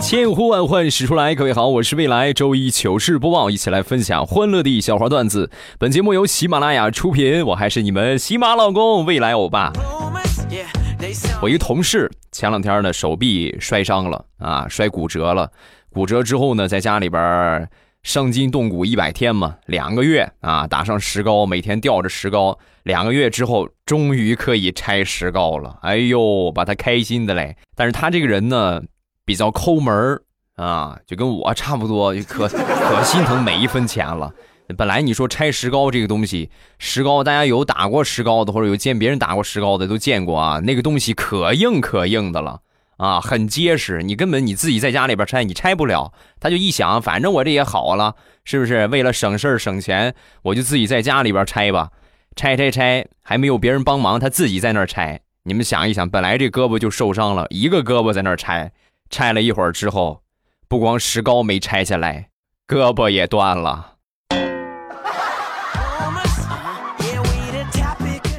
千呼万唤始出来，各位好，我是未来周一糗事播报，一起来分享欢乐的笑话段子。本节目由喜马拉雅出品，我还是你们喜马老公未来欧巴。我一同事前两天呢手臂摔伤了啊，摔骨折了。骨折之后呢，在家里边儿伤筋动骨一百天嘛，两个月啊，打上石膏，每天吊着石膏。两个月之后，终于可以拆石膏了。哎呦，把他开心的嘞！但是他这个人呢，比较抠门啊，就跟我差不多，就可 可心疼每一分钱了。本来你说拆石膏这个东西，石膏大家有打过石膏的，或者有见别人打过石膏的都见过啊，那个东西可硬可硬的了啊，很结实，你根本你自己在家里边拆你拆不了。他就一想，反正我这也好了，是不是？为了省事儿省钱，我就自己在家里边拆吧，拆拆拆，还没有别人帮忙，他自己在那儿拆。你们想一想，本来这胳膊就受伤了，一个胳膊在那儿拆，拆了一会儿之后，不光石膏没拆下来，胳膊也断了。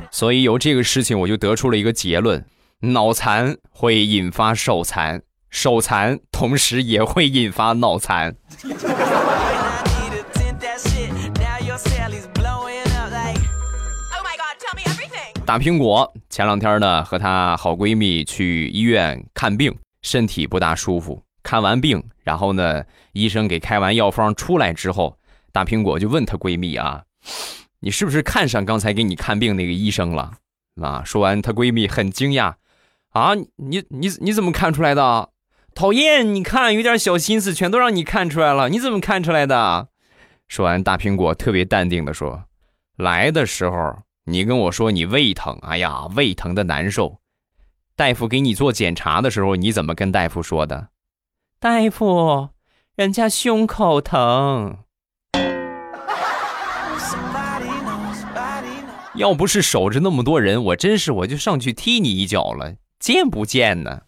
所以由这个事情，我就得出了一个结论：脑残会引发手残，手残同时也会引发脑残。Oh my god, tell me everything. 大苹果前两天呢，和她好闺蜜去医院看病，身体不大舒服。看完病，然后呢，医生给开完药方出来之后，大苹果就问她闺蜜啊：“你是不是看上刚才给你看病那个医生了？”啊，说完，她闺蜜很惊讶：“啊，你你你怎么看出来的？讨厌！你看有点小心思，全都让你看出来了，你怎么看出来的？”说完，大苹果特别淡定的说：“来的时候。”你跟我说你胃疼，哎呀，胃疼的难受。大夫给你做检查的时候，你怎么跟大夫说的？大夫，人家胸口疼。要不是守着那么多人，我真是我就上去踢你一脚了，见不见呢.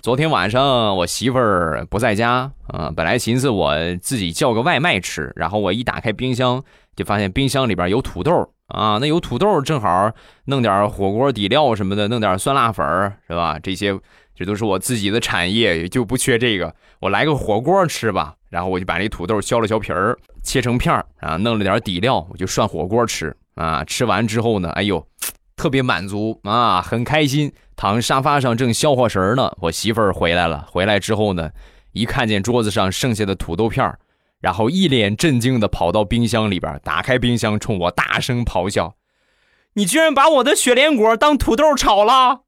昨天晚上我媳妇儿不在家啊、本来寻思我自己叫个外卖吃，然后我一打开冰箱，就发现冰箱里边有土豆啊，那有土豆正好弄点火锅底料什么的，弄点酸辣粉儿是吧？这些这都是我自己的产业，就不缺这个。我来个火锅吃吧，然后我就把这土豆削了削皮儿，切成片儿啊，弄了点底料，我就涮火锅吃啊。吃完之后呢，哎呦。特别满足啊，很开心，躺沙发上正消化神儿呢。我媳妇儿回来了，回来之后呢，一看见桌子上剩下的土豆片儿，然后一脸震惊的跑到冰箱里边，打开冰箱，冲我大声咆哮：“你居然把我的雪莲果当土豆炒了！”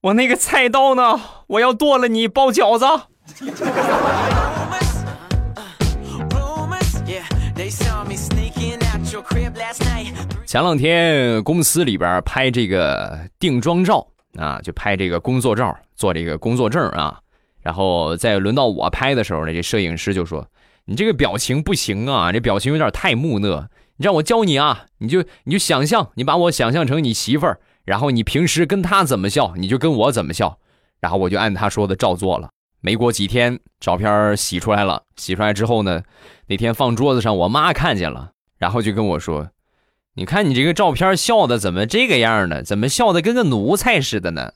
我那个菜刀呢？我要剁了你包饺子。前两天公司里边拍这个定妆照啊，就拍这个工作照，做这个工作证啊。然后在轮到我拍的时候呢，这摄影师就说：“你这个表情不行啊，这表情有点太木讷。你让我教你啊，你就你就想象，你把我想象成你媳妇儿，然后你平时跟她怎么笑，你就跟我怎么笑。然后我就按他说的照做了。没过几天，照片洗出来了。洗出来之后呢，那天放桌子上，我妈看见了，然后就跟我说。你看你这个照片笑的怎么这个样呢？怎么笑的跟个奴才似的呢？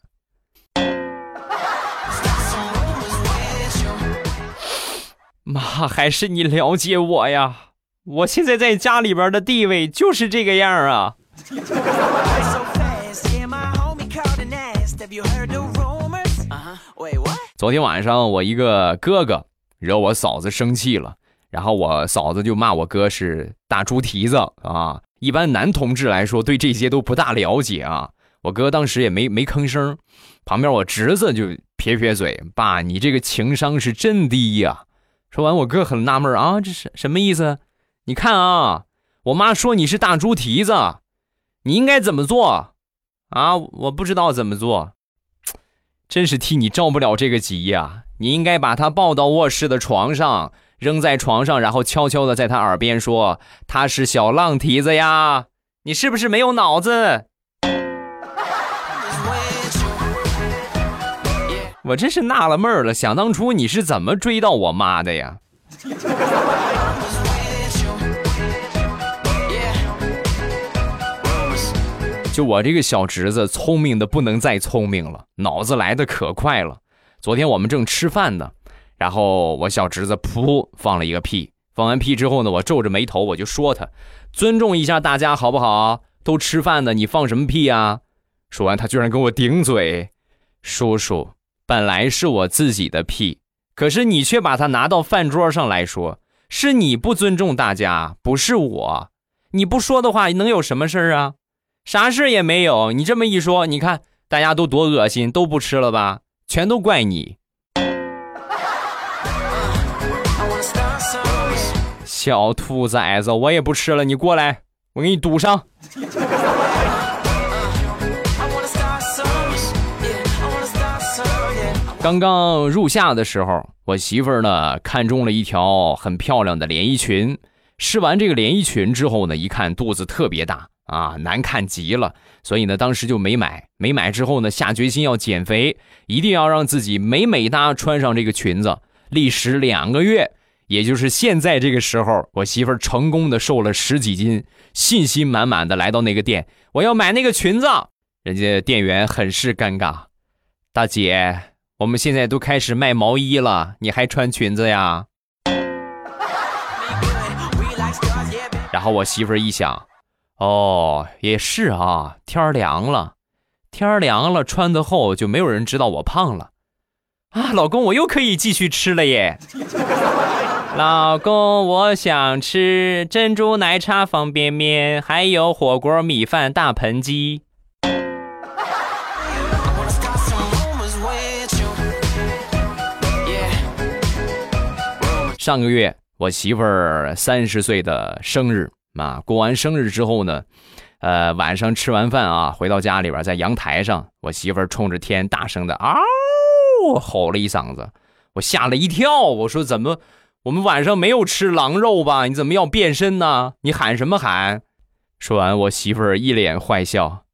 妈，还是你了解我呀！我现在在家里边的地位就是这个样啊！昨天晚上我一个哥哥惹我嫂子生气了，然后我嫂子就骂我哥是大猪蹄子啊。一般男同志来说对这些都不大了解啊。我哥当时也没没吭声，旁边我侄子就撇撇嘴：“爸，你这个情商是真低呀、说完，我哥很纳闷啊，这是什么意思？你看啊，我妈说你是大猪蹄子，你应该怎么做啊？我不知道怎么做。真是替你着不了这个急呀！你应该把他抱到卧室的床上，扔在床上，然后悄悄的在他耳边说：“他是小浪蹄子呀！”你是不是没有脑子？我真是纳了闷了，想当初你是怎么追到我妈的呀？就我这个小侄子，聪明的不能再聪明了，脑子来的可快了。昨天我们正吃饭呢，然后我小侄子噗放了一个屁，放完屁之后呢，我皱着眉头我就说他，尊重一下大家好不好？都吃饭呢，你放什么屁啊？说完他居然跟我顶嘴，叔叔，本来是我自己的屁，可是你却把它拿到饭桌上来说，是你不尊重大家，不是我。你不说的话，能有什么事儿啊？啥事也没有，你这么一说，你看大家都多恶心，都不吃了吧？全都怪你，小兔崽子，我也不吃了，你过来，我给你堵上。刚刚入夏的时候，我媳妇儿呢看中了一条很漂亮的连衣裙，试完这个连衣裙之后呢，一看肚子特别大。啊，难看极了，所以呢，当时就没买。没买之后呢，下决心要减肥，一定要让自己美美哒穿上这个裙子。历时两个月，也就是现在这个时候，我媳妇儿成功的瘦了十几斤，信心满满的来到那个店，我要买那个裙子。人家店员很是尴尬，大姐，我们现在都开始卖毛衣了，你还穿裙子呀？然后我媳妇儿一想。哦，也是啊，天凉了，天凉了，穿的厚就没有人知道我胖了，啊，老公，我又可以继续吃了耶！老公，我想吃珍珠奶茶方便面，还有火锅米饭大盆鸡。上个月我媳妇儿三十岁的生日。啊，过完生日之后呢，呃，晚上吃完饭啊，回到家里边，在阳台上，我媳妇儿冲着天大声的嗷吼了一嗓子，我吓了一跳，我说怎么我们晚上没有吃狼肉吧？你怎么要变身呢？你喊什么喊？说完，我媳妇儿一脸坏笑，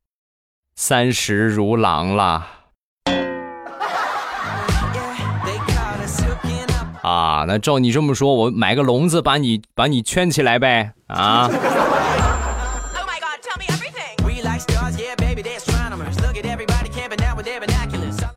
三十如狼了。啊，那照你这么说，我买个笼子把你把你圈起来呗？啊！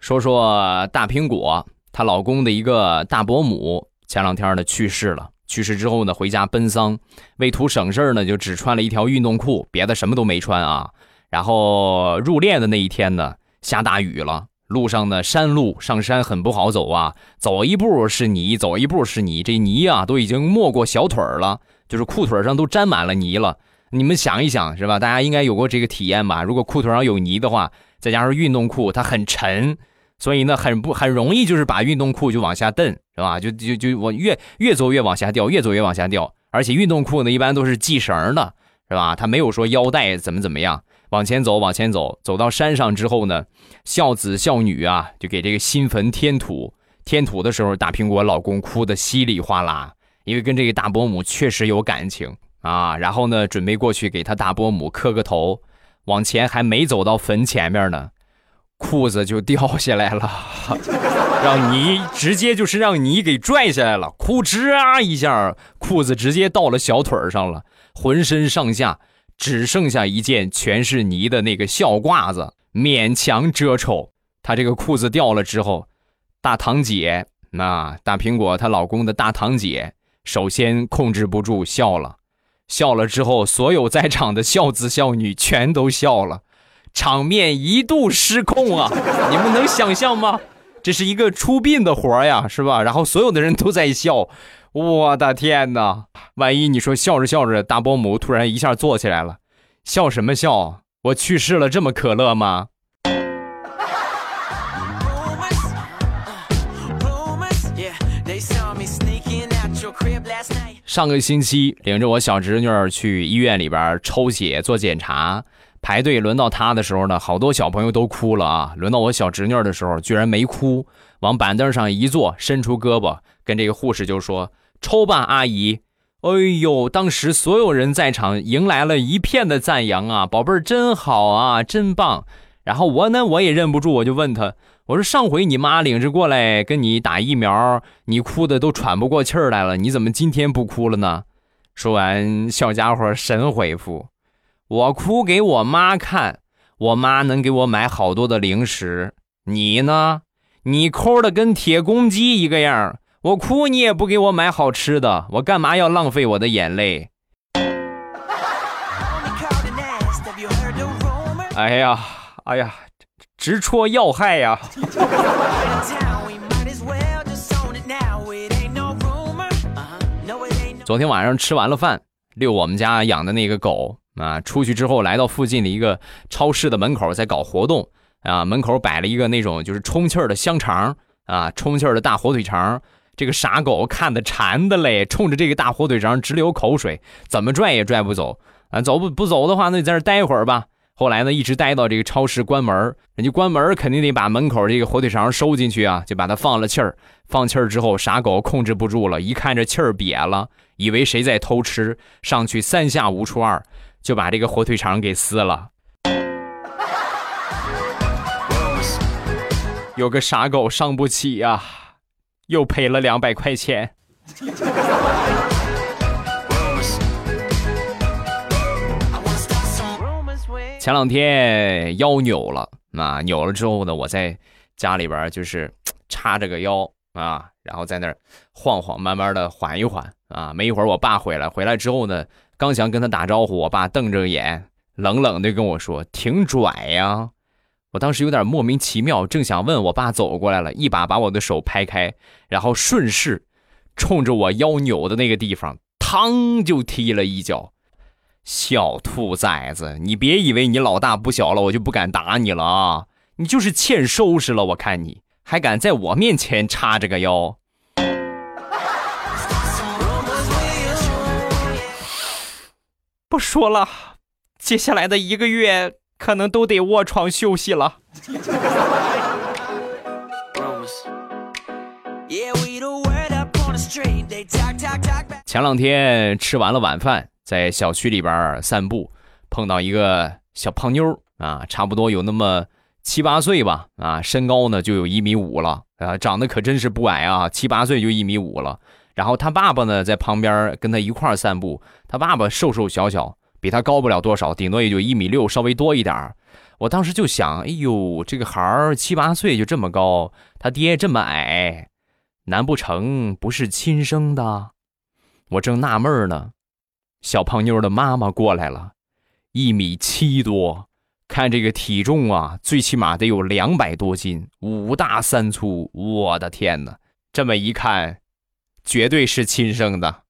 说说大苹果，她老公的一个大伯母，前两天呢去世了。去世之后呢，回家奔丧，为图省事呢，就只穿了一条运动裤，别的什么都没穿啊。然后入殓的那一天呢，下大雨了。路上呢，山路上山很不好走啊，走一步是泥，走一步是泥，这泥啊都已经没过小腿了，就是裤腿上都沾满了泥了。你们想一想，是吧？大家应该有过这个体验吧？如果裤腿上有泥的话，再加上运动裤，它很沉，所以呢，很不很容易就是把运动裤就往下蹬，是吧？就就就我越越走越往下掉，越走越往下掉。而且运动裤呢，一般都是系绳的，是吧？它没有说腰带怎么怎么样。往前走，往前走，走到山上之后呢，孝子孝女啊，就给这个新坟添土。添土的时候，大苹果老公哭得稀里哗啦，因为跟这个大伯母确实有感情啊。然后呢，准备过去给他大伯母磕个头，往前还没走到坟前面呢，裤子就掉下来了，让泥直接就是让泥给拽下来了，哭吱啊一下，裤子直接到了小腿上了，浑身上下。只剩下一件全是泥的那个孝褂子，勉强遮丑。她这个裤子掉了之后，大堂姐，那大苹果她老公的大堂姐，首先控制不住笑了，笑了之后，所有在场的孝子孝女全都笑了，场面一度失控啊！你们能想象吗？这是一个出殡的活呀，是吧？然后所有的人都在笑。我的天哪！万一你说笑着笑着，大伯母突然一下坐起来了，笑什么笑？我去世了，这么可乐吗？上个星期领着我小侄女去医院里边抽血做检查，排队轮到她的时候呢，好多小朋友都哭了啊。轮到我小侄女的时候，居然没哭，往板凳上一坐，伸出胳膊跟这个护士就说：“抽吧，阿姨。”哎呦，当时所有人在场迎来了一片的赞扬啊，宝贝儿真好啊，真棒。然后我呢，我也忍不住，我就问他，我说上回你妈领着过来跟你打疫苗，你哭的都喘不过气儿来了，你怎么今天不哭了呢？说完，小家伙神回复：“我哭给我妈看，我妈能给我买好多的零食。你呢？你抠的跟铁公鸡一个样。”我哭你也不给我买好吃的，我干嘛要浪费我的眼泪？哎呀，哎呀，直戳要害呀！昨天晚上吃完了饭，遛我们家养的那个狗啊，出去之后来到附近的一个超市的门口，在搞活动啊，门口摆了一个那种就是充气儿的香肠啊，充气儿的大火腿肠。这个傻狗看的馋的嘞，冲着这个大火腿肠直流口水，怎么拽也拽不走啊！走不不走的话，那你在这待会儿吧。后来呢，一直待到这个超市关门，人家关门肯定得把门口这个火腿肠收进去啊，就把它放了气儿。放气儿之后，傻狗控制不住了，一看这气儿瘪了，以为谁在偷吃，上去三下五除二就把这个火腿肠给撕了。有个傻狗伤不起呀。又赔了两百块钱。前两天腰扭了，啊，扭了之后呢，我在家里边就是叉着个腰啊，然后在那儿晃晃，慢慢的缓一缓啊。没一会儿，我爸回来，回来之后呢，刚想跟他打招呼，我爸瞪着眼，冷冷的跟我说：“挺拽呀。”我当时有点莫名其妙，正想问我爸走过来了，一把把我的手拍开，然后顺势冲着我腰扭的那个地方，嘡就踢了一脚。小兔崽子，你别以为你老大不小了，我就不敢打你了啊！你就是欠收拾了，我看你还敢在我面前叉着个腰。不说了，接下来的一个月。可能都得卧床休息了。前两天吃完了晚饭，在小区里边散步，碰到一个小胖妞啊，差不多有那么七八岁吧，啊，身高呢就有一米五了，啊，长得可真是不矮啊，七八岁就一米五了。然后他爸爸呢在旁边跟他一块散步，他爸爸瘦瘦小小。比他高不了多少，顶多也就一米六，稍微多一点我当时就想，哎呦，这个孩儿七八岁就这么高，他爹这么矮，难不成不是亲生的？我正纳闷呢，小胖妞的妈妈过来了，一米七多，看这个体重啊，最起码得有两百多斤，五大三粗，我的天哪！这么一看，绝对是亲生的。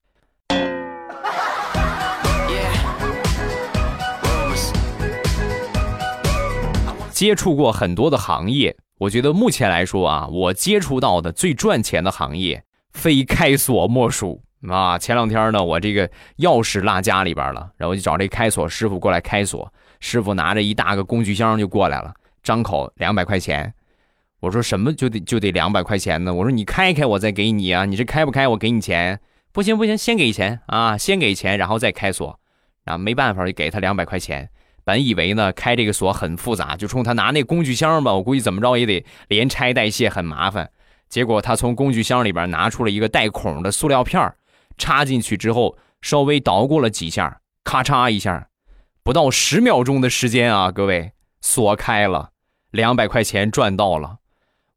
接触过很多的行业，我觉得目前来说啊，我接触到的最赚钱的行业，非开锁莫属啊。前两天呢，我这个钥匙落家里边了，然后就找这开锁师傅过来开锁。师傅拿着一大个工具箱就过来了，张口两百块钱。我说什么就得就得两百块钱呢？我说你开开我再给你啊，你这开不开我给你钱。不行不行，先给钱啊，先给钱然后再开锁。啊，没办法就给他两百块钱。本以为呢，开这个锁很复杂，就冲他拿那工具箱吧，我估计怎么着也得连拆带卸，很麻烦。结果他从工具箱里边拿出了一个带孔的塑料片插进去之后，稍微捣鼓了几下，咔嚓一下，不到十秒钟的时间啊，各位锁开了，两百块钱赚到了。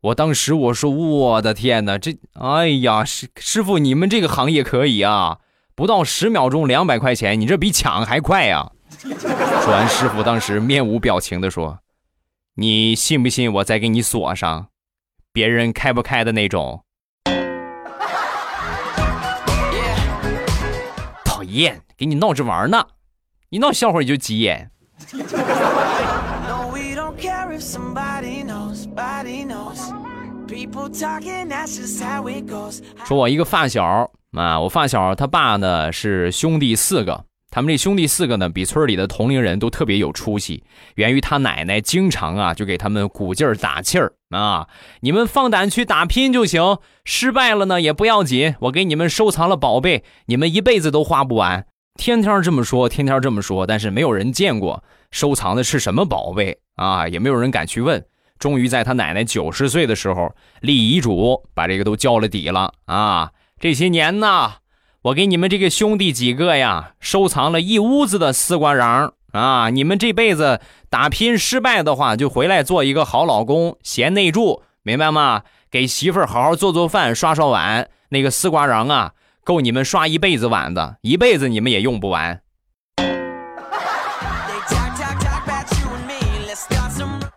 我当时我说我的天哪，这哎呀，师师傅你们这个行业可以啊，不到十秒钟两百块钱，你这比抢还快呀！完，师傅当时面无表情的说：“你信不信我再给你锁上，别人开不开的那种？”讨厌，给你闹着玩呢，一闹笑话你就急眼。说，我一个发小啊，我发小他爸呢是兄弟四个。他们这兄弟四个呢，比村里的同龄人都特别有出息，源于他奶奶经常啊就给他们鼓劲儿打气儿啊，你们放胆去打拼就行，失败了呢也不要紧，我给你们收藏了宝贝，你们一辈子都花不完。天天这么说，天天这么说，但是没有人见过收藏的是什么宝贝啊，也没有人敢去问。终于在他奶奶九十岁的时候立遗嘱，把这个都交了底了啊！这些年呢，我给你们这个兄弟几个呀，收藏了一屋子的丝瓜瓤啊！你们这辈子打拼失败的话，就回来做一个好老公，贤内助，明白吗？给媳妇儿好好做做饭，刷刷碗，那个丝瓜瓤啊，够你们刷一辈子碗的，一辈子你们也用不完。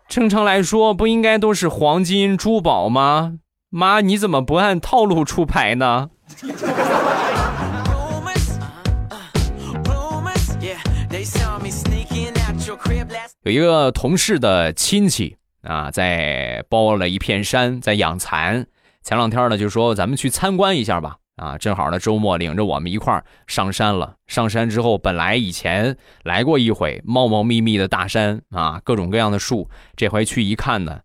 正常来说，不应该都是黄金珠宝吗？妈，你怎么不按套路出牌呢？有一个同事的亲戚啊，在包了一片山，在养蚕。前两天呢，就说咱们去参观一下吧。啊，正好呢，周末领着我们一块儿上山了。上山之后，本来以前来过一回，茂茂密密的大山啊，各种各样的树。这回去一看呢，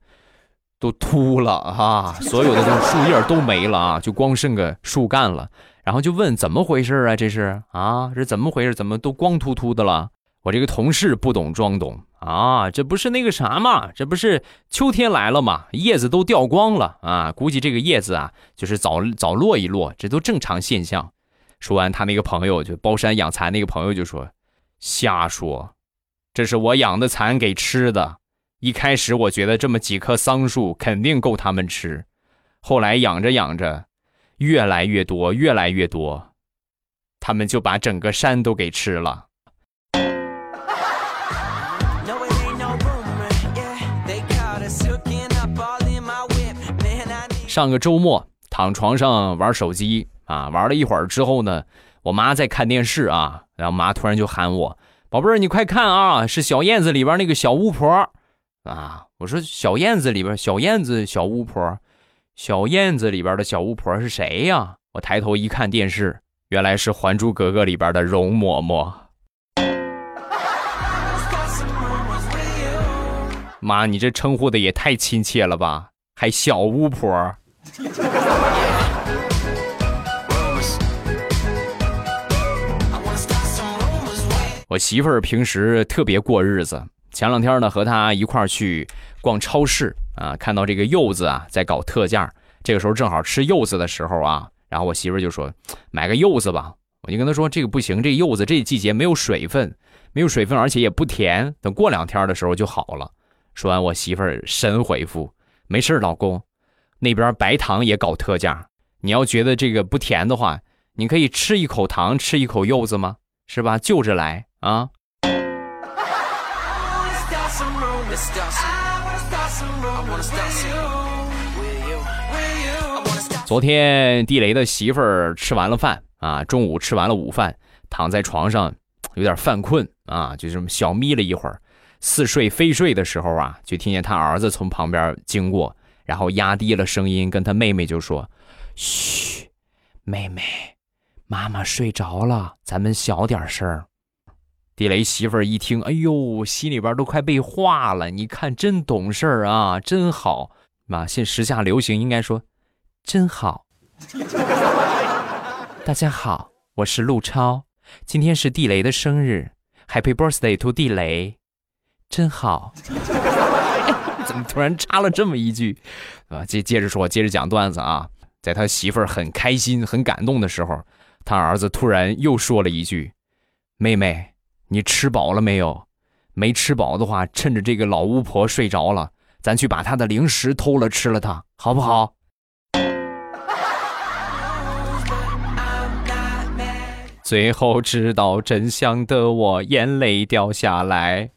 都秃了啊，所有的这树叶都没了啊，就光剩个树干了。然后就问怎么回事啊？这是啊，这怎么回事？怎么都光秃秃的了？我这个同事不懂装懂啊，这不是那个啥嘛？这不是秋天来了嘛？叶子都掉光了啊！估计这个叶子啊，就是早早落一落，这都正常现象。说完，他那个朋友就包山养蚕那个朋友就说：“瞎说，这是我养的蚕给吃的。一开始我觉得这么几棵桑树肯定够他们吃，后来养着养着，越来越多，越来越多，他们就把整个山都给吃了。”上个周末躺床上玩手机啊，玩了一会儿之后呢，我妈在看电视啊，然后妈突然就喊我：“宝贝儿，你快看啊，是小燕子里边那个小巫婆啊！”我说：“小燕子里边，小燕子小巫婆，小燕子里边的小巫婆是谁呀？”我抬头一看电视，原来是《还珠格格》里边的容嬷嬷。妈，你这称呼的也太亲切了吧，还小巫婆。我媳妇儿平时特别过日子。前两天呢，和她一块儿去逛超市啊，看到这个柚子啊在搞特价，这个时候正好吃柚子的时候啊，然后我媳妇儿就说：“买个柚子吧。”我就跟她说：“这个不行，这柚子这季节没有水分，没有水分，而且也不甜，等过两天的时候就好了。”说完，我媳妇儿神回复：“没事，老公。”那边白糖也搞特价，你要觉得这个不甜的话，你可以吃一口糖，吃一口柚子吗？是吧？就着来啊！昨天地雷的媳妇儿吃完了饭啊，中午吃完了午饭，躺在床上有点犯困啊，就这么小眯了一会儿，似睡非睡的时候啊，就听见他儿子从旁边经过。然后压低了声音跟他妹妹就说：“嘘，妹妹，妈妈睡着了，咱们小点声。”地雷媳妇儿一听，哎呦，心里边都快被化了。你看，真懂事儿啊，真好。妈，现时下流行应该说，真好。大家好，我是陆超，今天是地雷的生日，Happy Birthday to 地雷，真好。突然插了这么一句，啊？接接着说，接着讲段子啊。在他媳妇儿很开心、很感动的时候，他儿子突然又说了一句：“妹妹，你吃饱了没有？没吃饱的话，趁着这个老巫婆睡着了，咱去把她的零食偷了吃了，它好不好？” 最后知道真相的我，眼泪掉下来。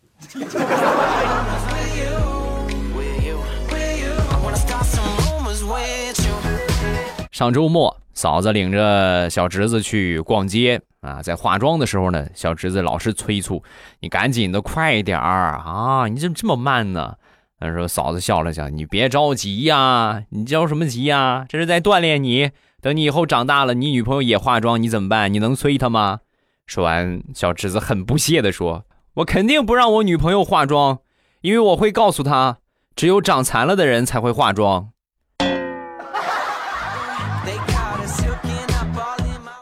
上周末，嫂子领着小侄子去逛街啊，在化妆的时候呢，小侄子老是催促：“你赶紧的，快点儿啊！你怎么这么慢呢？”他说：“嫂子笑了笑，你别着急呀，你着什么急呀？这是在锻炼你。等你以后长大了，你女朋友也化妆，你怎么办？你能催她吗？说完，小侄子很不屑地说：“我肯定不让我女朋友化妆，因为我会告诉她，只有长残了的人才会化妆。”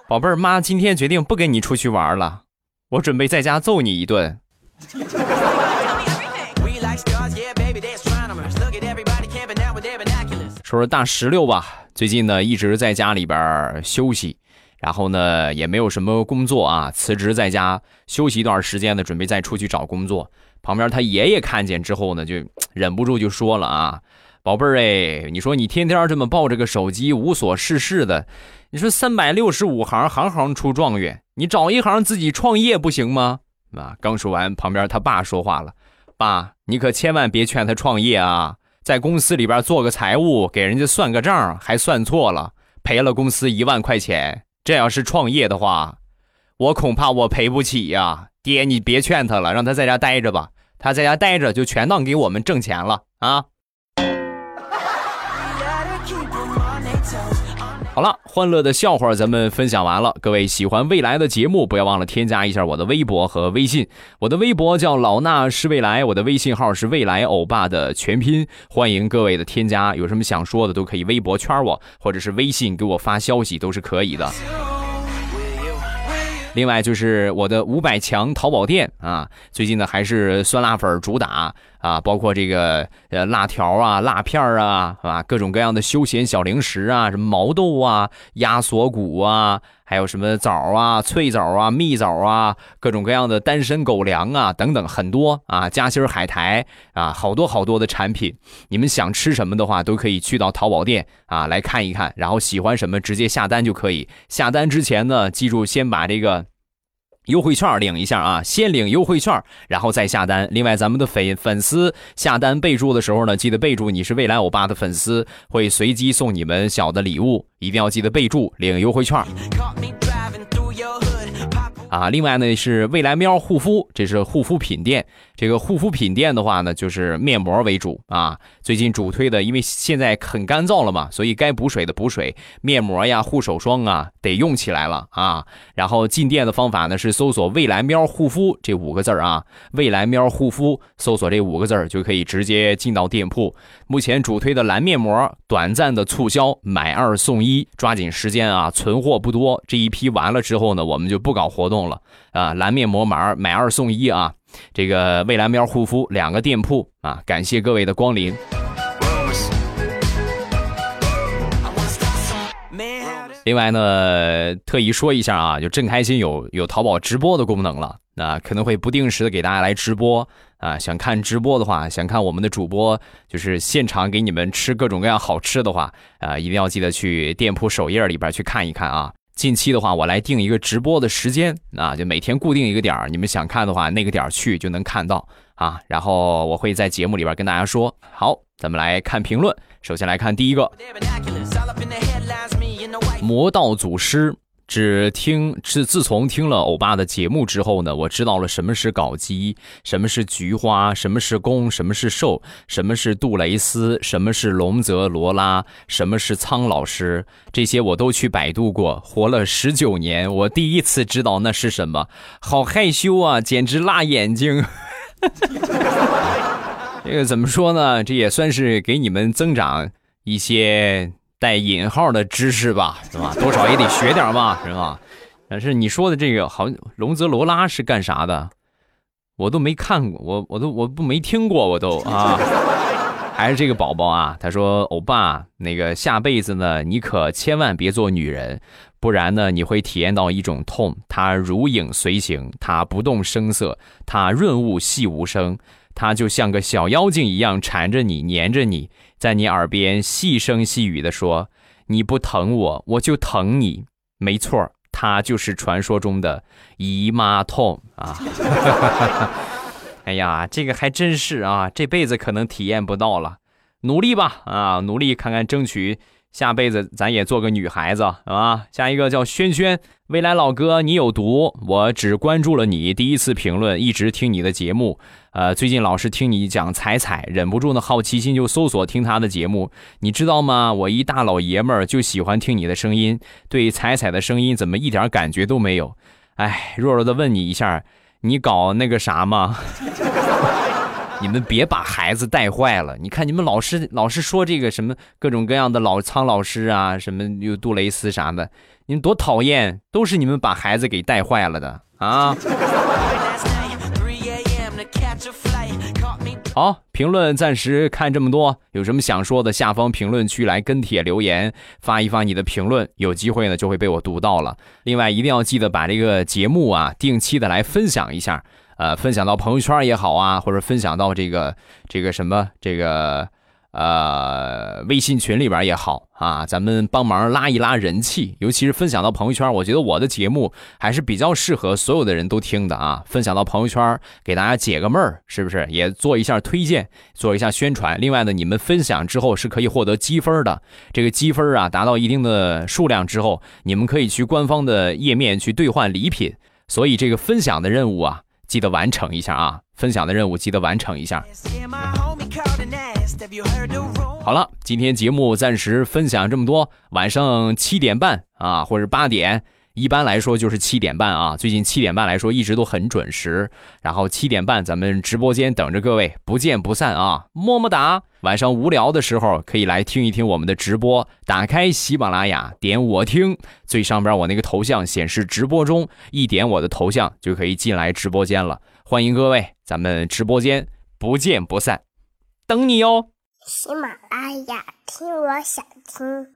宝贝儿，妈今天决定不跟你出去玩了，我准备在家揍你一顿。说说大石榴吧，最近呢一直在家里边儿休息，然后呢也没有什么工作啊，辞职在家休息一段时间呢，准备再出去找工作。旁边他爷爷看见之后呢，就忍不住就说了啊，宝贝儿哎，你说你天天这么抱着个手机无所事事的，你说三百六十五行，行行出状元，你找一行自己创业不行吗？啊，刚说完，旁边他爸说话了，爸，你可千万别劝他创业啊。在公司里边做个财务，给人家算个账，还算错了，赔了公司一万块钱。这要是创业的话，我恐怕我赔不起呀、爹，你别劝他了，让他在家待着吧。他在家待着，就全当给我们挣钱了啊。好了，欢乐的笑话咱们分享完了。各位喜欢未来的节目，不要忘了添加一下我的微博和微信。我的微博叫老衲是未来，我的微信号是未来欧巴的全拼。欢迎各位的添加，有什么想说的都可以微博圈我，或者是微信给我发消息都是可以的。另外就是我的五百强淘宝店啊，最近呢还是酸辣粉主打啊，包括这个呃辣条啊、辣片儿啊，啊各种各样的休闲小零食啊，什么毛豆啊、鸭锁骨啊，还有什么枣啊、脆枣啊、蜜枣啊，各种各样的单身狗粮啊等等很多啊，夹心海苔啊，好多好多的产品，你们想吃什么的话，都可以去到淘宝店啊来看一看，然后喜欢什么直接下单就可以。下单之前呢，记住先把这个。优惠券领一下啊，先领优惠券，然后再下单。另外，咱们的粉粉丝下单备注的时候呢，记得备注你是未来欧巴的粉丝，会随机送你们小的礼物，一定要记得备注领优惠券。啊，另外呢是未来喵护肤，这是护肤品店。这个护肤品店的话呢，就是面膜为主啊。最近主推的，因为现在很干燥了嘛，所以该补水的补水，面膜呀、护手霜啊得用起来了啊。然后进店的方法呢是搜索“未来喵护肤”这五个字儿啊，“未来喵护肤”搜索这五个字儿就可以直接进到店铺。目前主推的蓝面膜短暂的促销，买二送一，抓紧时间啊，存货不多。这一批完了之后呢，我们就不搞活动了啊。蓝面膜买二买二送一啊，这个未来喵护肤两个店铺啊，感谢各位的光临。另外呢，特意说一下啊，就正开心有有淘宝直播的功能了，那、可能会不定时的给大家来直播啊。想看直播的话，想看我们的主播就是现场给你们吃各种各样好吃的话，啊，一定要记得去店铺首页里边去看一看啊。近期的话，我来定一个直播的时间啊，就每天固定一个点儿，你们想看的话，那个点儿去就能看到啊。然后我会在节目里边跟大家说。好，咱们来看评论，首先来看第一个.魔道祖师。只听自自从听了欧巴的节目之后呢，我知道了什么是搞基，什么是菊花，什么是攻，什么是受，什么是杜蕾斯，什么是龙泽罗拉，什么是苍老师，这些我都去百度过。活了十九年，我第一次知道那是什么，好害羞啊，简直辣眼睛。这个怎么说呢？这也算是给你们增长一些带引号的知识吧，是吧？多少也得学点嘛，是吧？但是你说的这个，好，龙泽罗拉是干啥的？我都没看过，我我都我不没听过，我都啊。还是这个宝宝啊，他说：“欧巴，那个下辈子呢，你可千万别做女人，不然呢，你会体验到一种痛。它如影随形，它不动声色，它润物细无声，它就像个小妖精一样缠着你，粘着你，在你耳边细声细语的说：‘你不疼我，我就疼你。’没错，它就是传说中的姨妈痛啊。”哎呀，这个还真是啊，这辈子可能体验不到了，努力吧啊，努力看看争取下辈子咱也做个女孩子啊。下一个叫轩轩，未来老哥你有毒，我只关注了你第一次评论，一直听你的节目，呃，最近老是听你讲彩彩，忍不住的好奇心就搜索听他的节目，你知道吗？我一大老爷们儿就喜欢听你的声音，对彩彩的声音怎么一点感觉都没有？哎，弱弱的问你一下，你搞那个啥吗？你们别把孩子带坏了。你看你们老师老是说这个什么各种各样的老苍老师啊，什么又杜蕾斯啥的，你们多讨厌，都是你们把孩子给带坏了的啊！好，评论暂时看这么多，有什么想说的，下方评论区来跟帖留言，发一发你的评论，有机会呢就会被我读到了。另外，一定要记得把这个节目啊定期的来分享一下，呃，分享到朋友圈也好啊，或者分享到这个这个什么这个呃微信群里边也好啊，咱们帮忙拉一拉人气，尤其是分享到朋友圈，我觉得我的节目还是比较适合所有的人都听的啊。分享到朋友圈，给大家解个闷儿，是不是？也做一下推荐，做一下宣传。另外呢，你们分享之后是可以获得积分的，这个积分啊达到一定的数量之后，你们可以去官方的页面去兑换礼品。所以这个分享的任务啊，记得完成一下啊！分享的任务记得完成一下。好了，今天节目暂时分享这么多。晚上七点半啊，或者八点，一般来说就是七点半啊。最近七点半来说一直都很准时。然后七点半咱们直播间等着各位，不见不散啊！么么哒。晚上无聊的时候可以来听一听我们的直播，打开喜马拉雅，点我听，最上边我那个头像显示直播中，一点我的头像就可以进来直播间了。欢迎各位，咱们直播间不见不散，等你哟。喜马拉雅，听我想听。